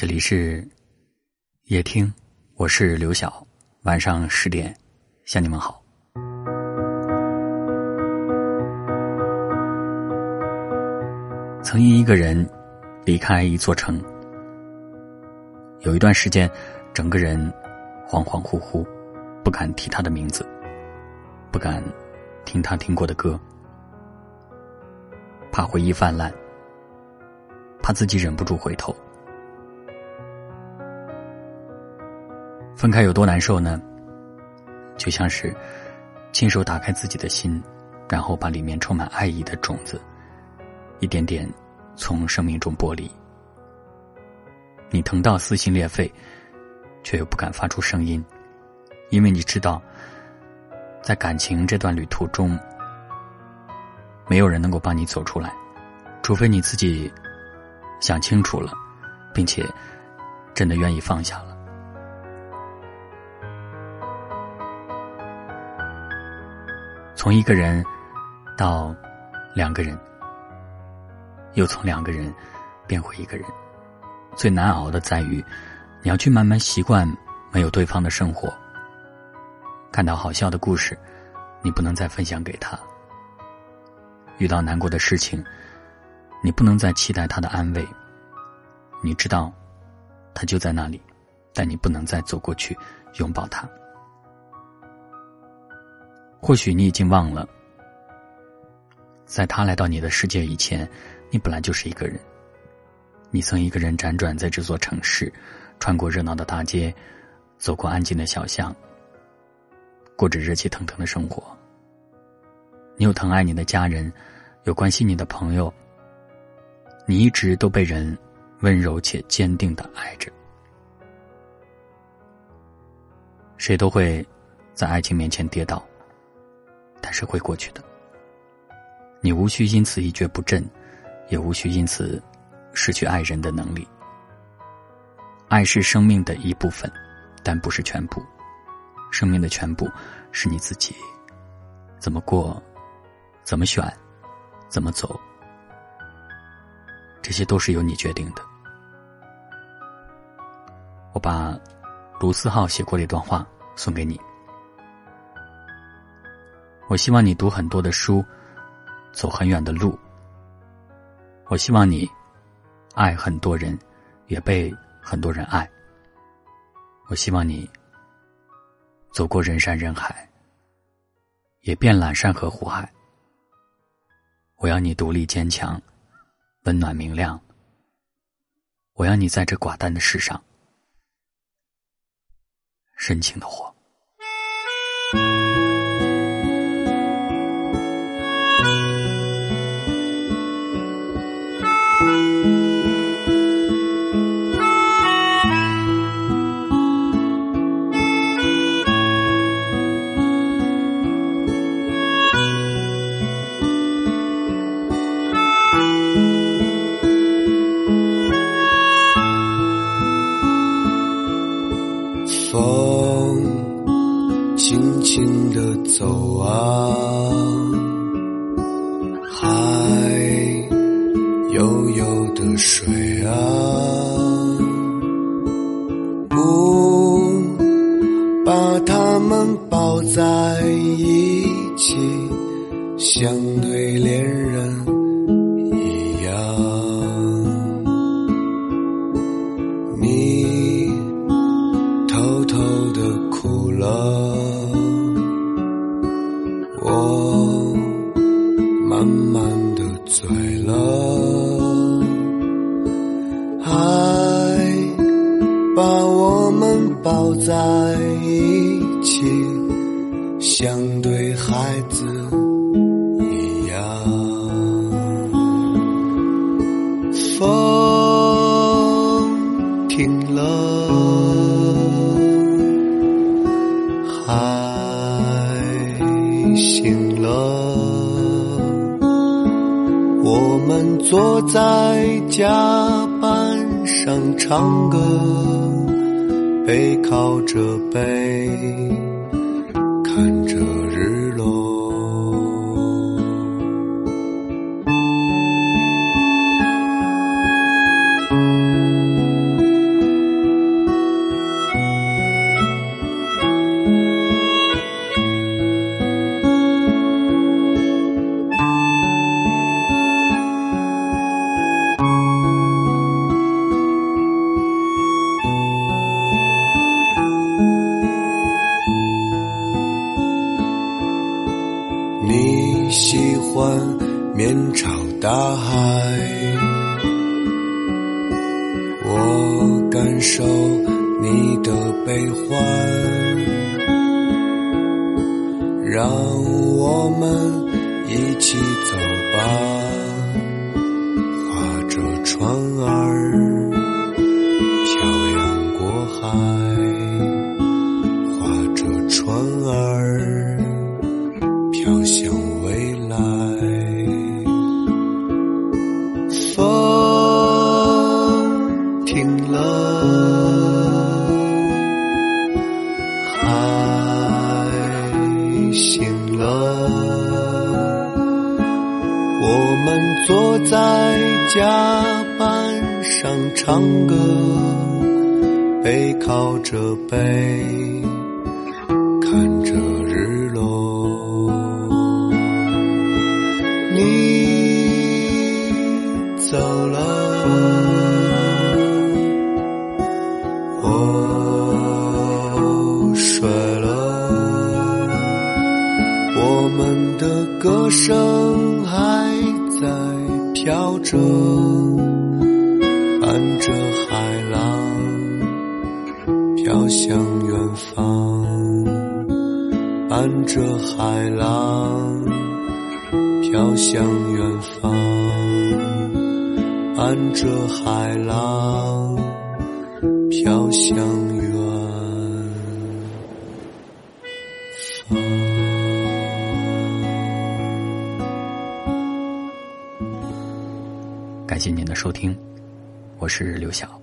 这里是夜听，我是刘晓。晚上十点，向你们好。曾因一个人离开一座城，有一段时间，整个人恍恍惚惚，不敢提他的名字，不敢听他听过的歌，怕回忆泛滥，怕自己忍不住回头。分开有多难受呢？就像是亲手打开自己的心，然后把里面充满爱意的种子一点点从生命中剥离。你疼到撕心裂肺，却又不敢发出声音，因为你知道，在感情这段旅途中，没有人能够帮你走出来，除非你自己想清楚了，并且真的愿意放下了。从一个人到两个人，又从两个人变回一个人，最难熬的在于，你要去慢慢习惯没有对方的生活。看到好笑的故事，你不能再分享给他；遇到难过的事情，你不能再期待他的安慰。你知道，他就在那里，但你不能再走过去拥抱他。或许你已经忘了，在他来到你的世界以前，你本来就是一个人。你曾一个人辗转在这座城市，穿过热闹的大街，走过安静的小巷，过着热气腾腾的生活。你有疼爱你的家人，有关心你的朋友，你一直都被人温柔且坚定的爱着。谁都会在爱情面前跌倒。但是会过去的，你无需因此一蹶不振，也无需因此失去爱人的能力。爱是生命的一部分，但不是全部。生命的全部是你自己，怎么过，怎么选，怎么走，这些都是由你决定的。我把卢思浩写过的一段话送给你。我希望你读很多的书，走很远的路。我希望你爱很多人，也被很多人爱。我希望你走过人山人海，也遍览山河湖海。我要你独立坚强，温暖明亮。我要你在这寡淡的世上深情的活。轻轻地走啊，海的水啊，不把它们抱在一起，像对恋人一样。你偷偷的哭了。我慢慢的醉了，爱把我们抱在一起，像对孩子一样。风停了，海。醒了，我们坐在家上唱歌，背靠着背，看着大海，我感受你的悲欢，让我们一起走吧，划着船儿。们坐在甲板上唱歌，背靠着背，看着日落。你走了，我睡了，我们的歌声还在飘着，伴着海浪飘向远方，伴着海浪。飘向远方，伴着海浪，飘向远感谢您的收听，我是刘晓。